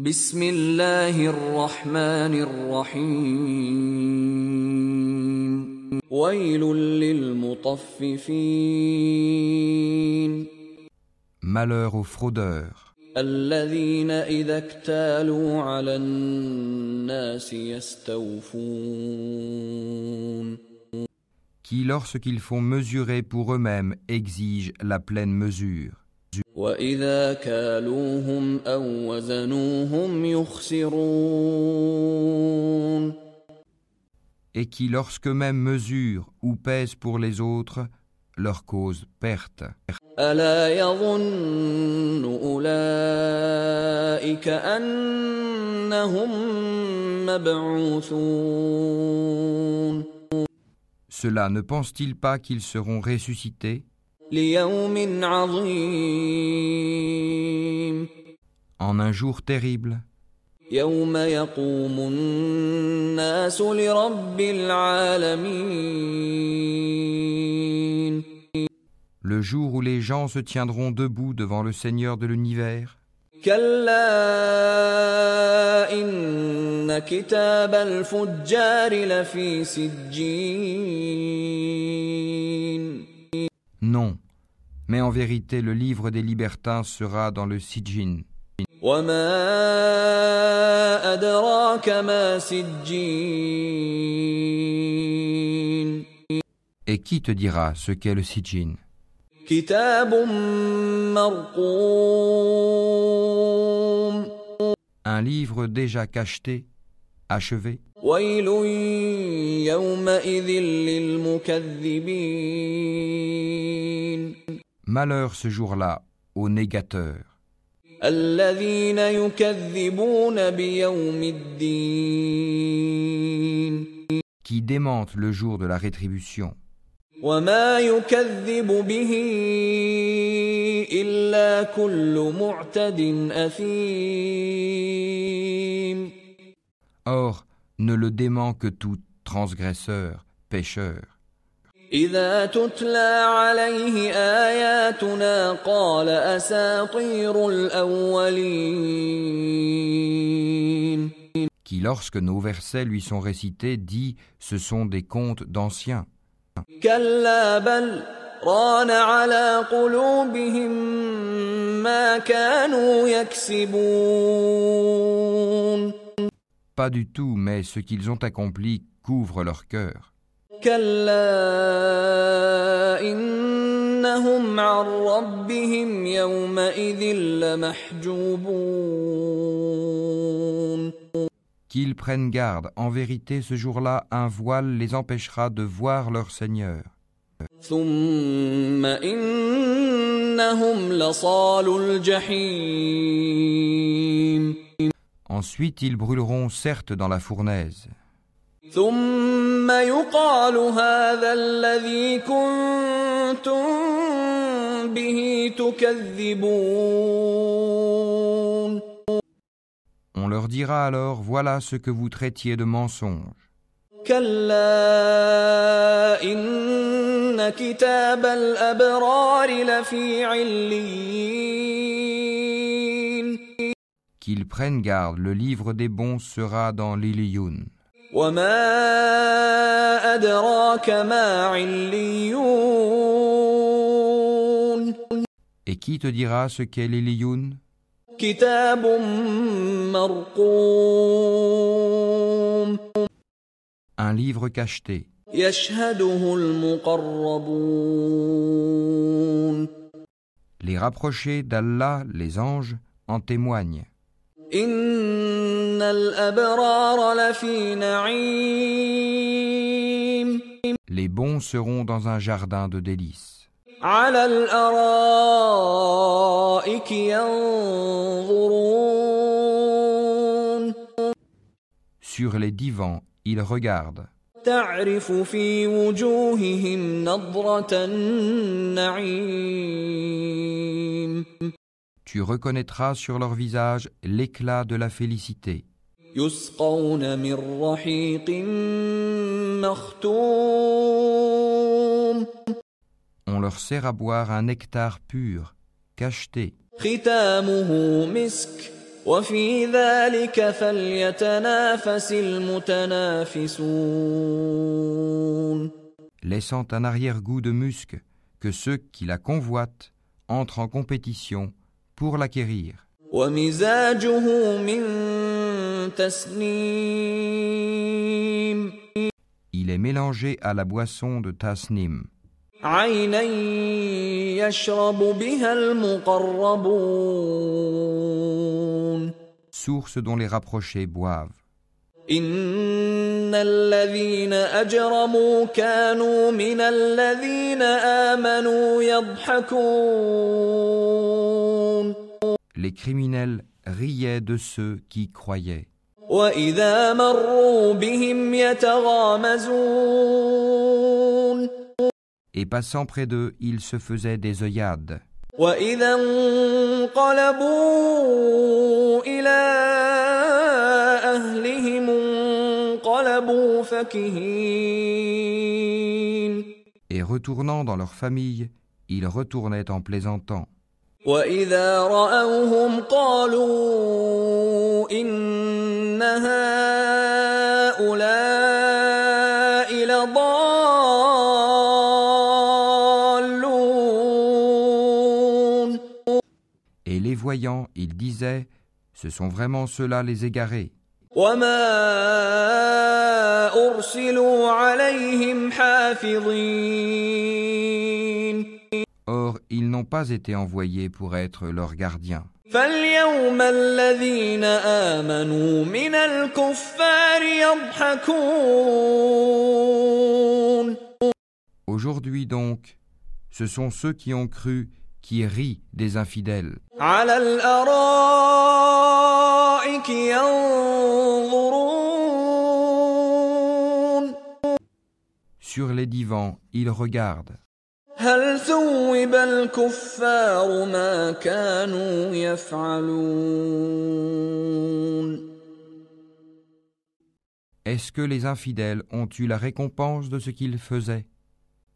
بسم الله الرحمن الرحيم ويل للمطففين Malheur aux fraudeurs, الذين إذا اكتالوا على الناس يستوفون qui lorsqu'ils font mesurer pour eux-mêmes exigent la pleine mesure, وإذا كالوهم أو وزنوهم يخسرون et qui lorsqu'eux-mêmes mesurent ou pèsent pour les autres, leur cause perte. ألا يظن أولئك أنهم مبعوثون Cela ne pense-t-il pas qu'ils seront ressuscités ليوم عظيم En un jour terrible. Le jour où les gens se tiendront debout devant le Seigneur de l'univers. Mais en vérité, le livre des libertins sera dans le Sijin. Et qui te dira ce qu'est le Sijin? Un livre déjà cacheté, achevé? Malheur ce jour-là aux négateurs. Qui démentent le jour de la rétribution. Or, ne le dément que tout transgresseur, pécheur إذا تتلى عليه آياتنا قال أساطير الأولين qui, lorsque nos versets lui sont récités, dit Ce sont des contes d'anciens. كلا بل ران على قلوبهم ما كانوا يكسبون Pas du tout, mais ce qu'ils ont accompli couvre leur cœur. كلا إنهم عن ربهم يومئذ لمحجوبون Qu'ils prennent garde, en vérité, ce jour-là, un voile les empêchera de voir leur Seigneur. ثم إنهم لصال الجحيم Ensuite, ils brûleront certes dans la fournaise. ثم يقال هذا الذي كنتم به تكذبون On leur dira alors Voilà ce que vous traitiez de mensonge. كلا إن كتاب الأبرار لفي عليين Qu'ils prennent garde, le livre des bons sera dans l'Iliyun. وما أدراك ما عليون Et qui te dira ce qu'est l'Iliyun كتاب مرقوم Un livre cacheté, يشهده المقربون Les rapprochés d'Allah, les anges, en témoignent. إن الأبرار لفي نعيم Les bons seront dans un jardin de délices. على الأرائك ينظرون Sur les divans, ils regardent. تعرف في وجوههم نضرة النعيم tu reconnaîtras sur leur visage l'éclat de la félicité. On leur sert à boire un nectar pur, cacheté. Laissant un arrière-goût de musc, que ceux qui la convoitent entrent en compétition pour l'acquérir. ومزاجه من تسنيم Il est mélangé à la boisson de tasnim, عينا يشرب بها المقربون source dont les rapprochés boivent. إن الذين أجرموا كانوا من الذين آمنوا يضحكون les criminels riaient de ceux qui croyaient. Et passant près d'eux, ils se faisaient des œillades. Et retournant dans leur famille, ils retournaient en plaisantant. وإذا رأوهم قالوا إن هؤلاء لضالون Et les voyant, ils disaient Ce sont vraiment ceux-là les égarés. وما أرسلوا عليهم حافظين pas été envoyés pour être leurs gardiens. Aujourd'hui donc, ce sont ceux qui ont cru qui rient des infidèles. Sur les divans, ils regardent. هل ثوب الكفار ما كانوا يفعلون Est-ce que les infidèles ont eu la récompense de ce qu'ils faisaient